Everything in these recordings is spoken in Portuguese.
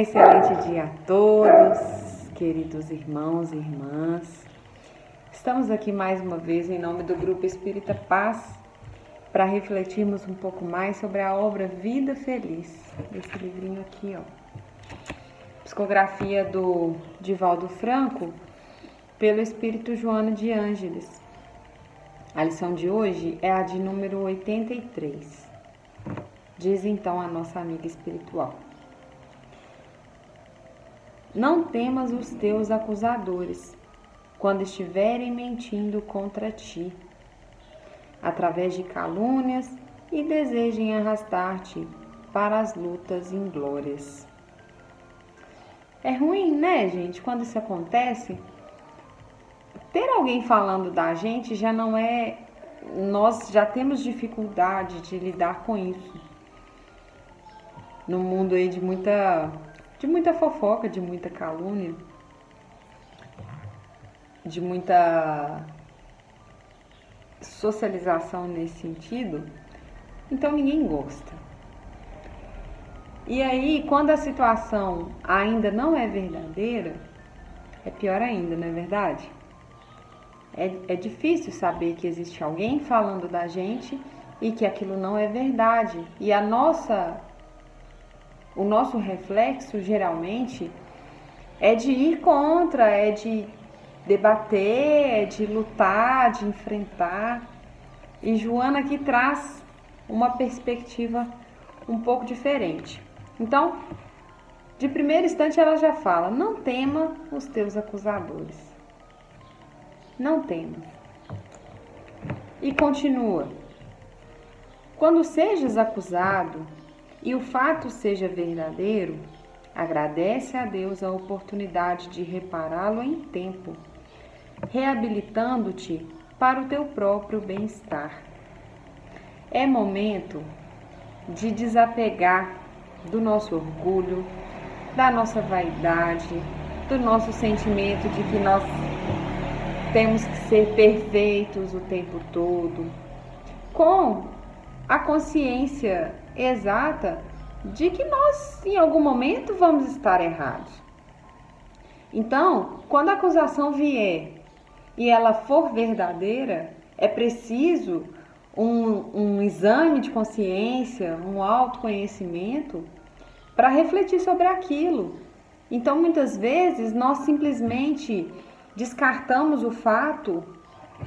excelente dia a todos, queridos irmãos e irmãs. Estamos aqui mais uma vez em nome do Grupo Espírita Paz para refletirmos um pouco mais sobre a obra Vida Feliz, esse livrinho aqui, ó. Psicografia do Divaldo Franco pelo Espírito Joana de Ângeles. A lição de hoje é a de número 83. Diz então a nossa amiga espiritual. Não temas os teus acusadores, quando estiverem mentindo contra ti, através de calúnias e desejem arrastar-te para as lutas inglórias. É ruim, né, gente, quando isso acontece? Ter alguém falando da gente já não é. Nós já temos dificuldade de lidar com isso. No mundo aí de muita de muita fofoca, de muita calúnia, de muita socialização nesse sentido, então ninguém gosta. E aí, quando a situação ainda não é verdadeira, é pior ainda, não é verdade? É, é difícil saber que existe alguém falando da gente e que aquilo não é verdade. E a nossa o nosso reflexo geralmente é de ir contra, é de debater, é de lutar, de enfrentar. E Joana aqui traz uma perspectiva um pouco diferente. Então, de primeiro instante ela já fala: não tema os teus acusadores. Não tema. E continua: quando sejas acusado, e o fato seja verdadeiro, agradece a Deus a oportunidade de repará-lo em tempo, reabilitando-te para o teu próprio bem-estar. É momento de desapegar do nosso orgulho, da nossa vaidade, do nosso sentimento de que nós temos que ser perfeitos o tempo todo, com a consciência exata de que nós, em algum momento, vamos estar errados. Então, quando a acusação vier e ela for verdadeira, é preciso um, um exame de consciência, um autoconhecimento para refletir sobre aquilo. Então, muitas vezes, nós simplesmente descartamos o fato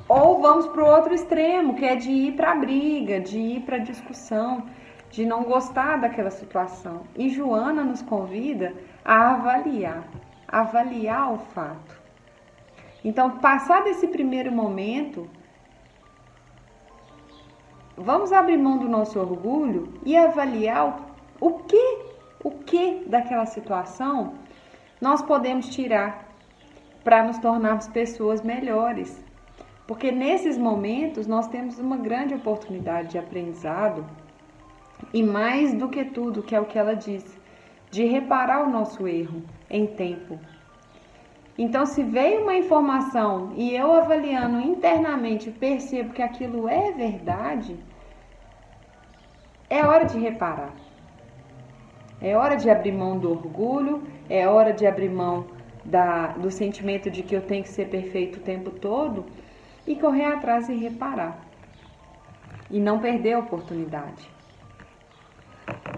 ou vamos para o outro extremo, que é de ir para a briga, de ir para a discussão de não gostar daquela situação. E Joana nos convida a avaliar, avaliar o fato. Então, passar desse primeiro momento, vamos abrir mão do nosso orgulho e avaliar o que, o que daquela situação nós podemos tirar para nos tornarmos pessoas melhores. Porque nesses momentos nós temos uma grande oportunidade de aprendizado e mais do que tudo, que é o que ela disse, de reparar o nosso erro em tempo. Então, se veio uma informação e eu avaliando internamente percebo que aquilo é verdade, é hora de reparar. É hora de abrir mão do orgulho, é hora de abrir mão da, do sentimento de que eu tenho que ser perfeito o tempo todo e correr atrás e reparar. E não perder a oportunidade.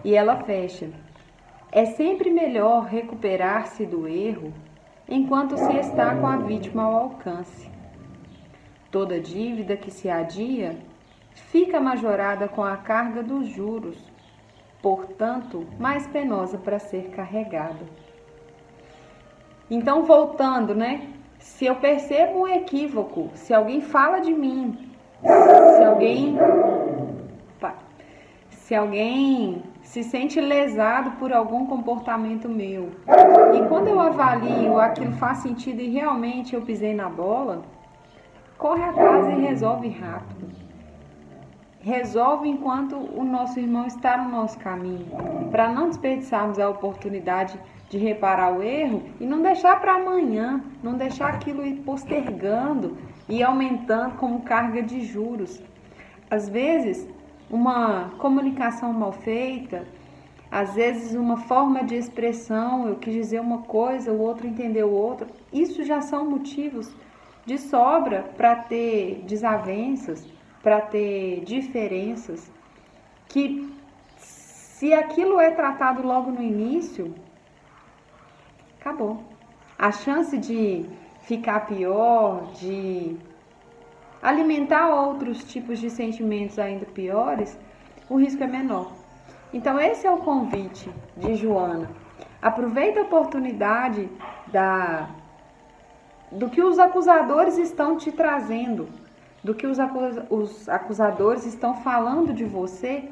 E ela fecha. É sempre melhor recuperar-se do erro enquanto se está com a vítima ao alcance. Toda dívida que se adia fica majorada com a carga dos juros, portanto, mais penosa para ser carregada. Então, voltando, né? Se eu percebo um equívoco, se alguém fala de mim, se alguém se alguém se sente lesado por algum comportamento meu. E quando eu avalio aquilo faz sentido e realmente eu pisei na bola, corre atrás e resolve rápido. Resolve enquanto o nosso irmão está no nosso caminho, para não desperdiçarmos a oportunidade de reparar o erro e não deixar para amanhã, não deixar aquilo ir postergando e aumentando como carga de juros. Às vezes, uma comunicação mal feita, às vezes uma forma de expressão, eu quis dizer uma coisa, o outro entendeu outra. Isso já são motivos de sobra para ter desavenças, para ter diferenças que se aquilo é tratado logo no início, acabou. A chance de ficar pior, de alimentar outros tipos de sentimentos ainda piores, o risco é menor. Então esse é o convite de Joana. Aproveita a oportunidade da do que os acusadores estão te trazendo, do que os, os acusadores estão falando de você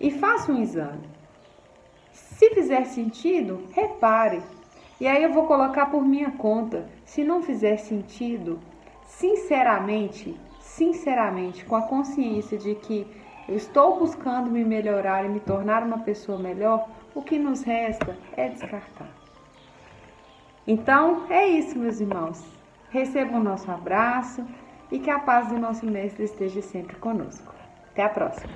e faça um exame. Se fizer sentido, repare. E aí eu vou colocar por minha conta. Se não fizer sentido, sinceramente, sinceramente, com a consciência de que eu estou buscando me melhorar e me tornar uma pessoa melhor, o que nos resta é descartar. Então, é isso, meus irmãos. Recebam o nosso abraço e que a paz do nosso Mestre esteja sempre conosco. Até a próxima!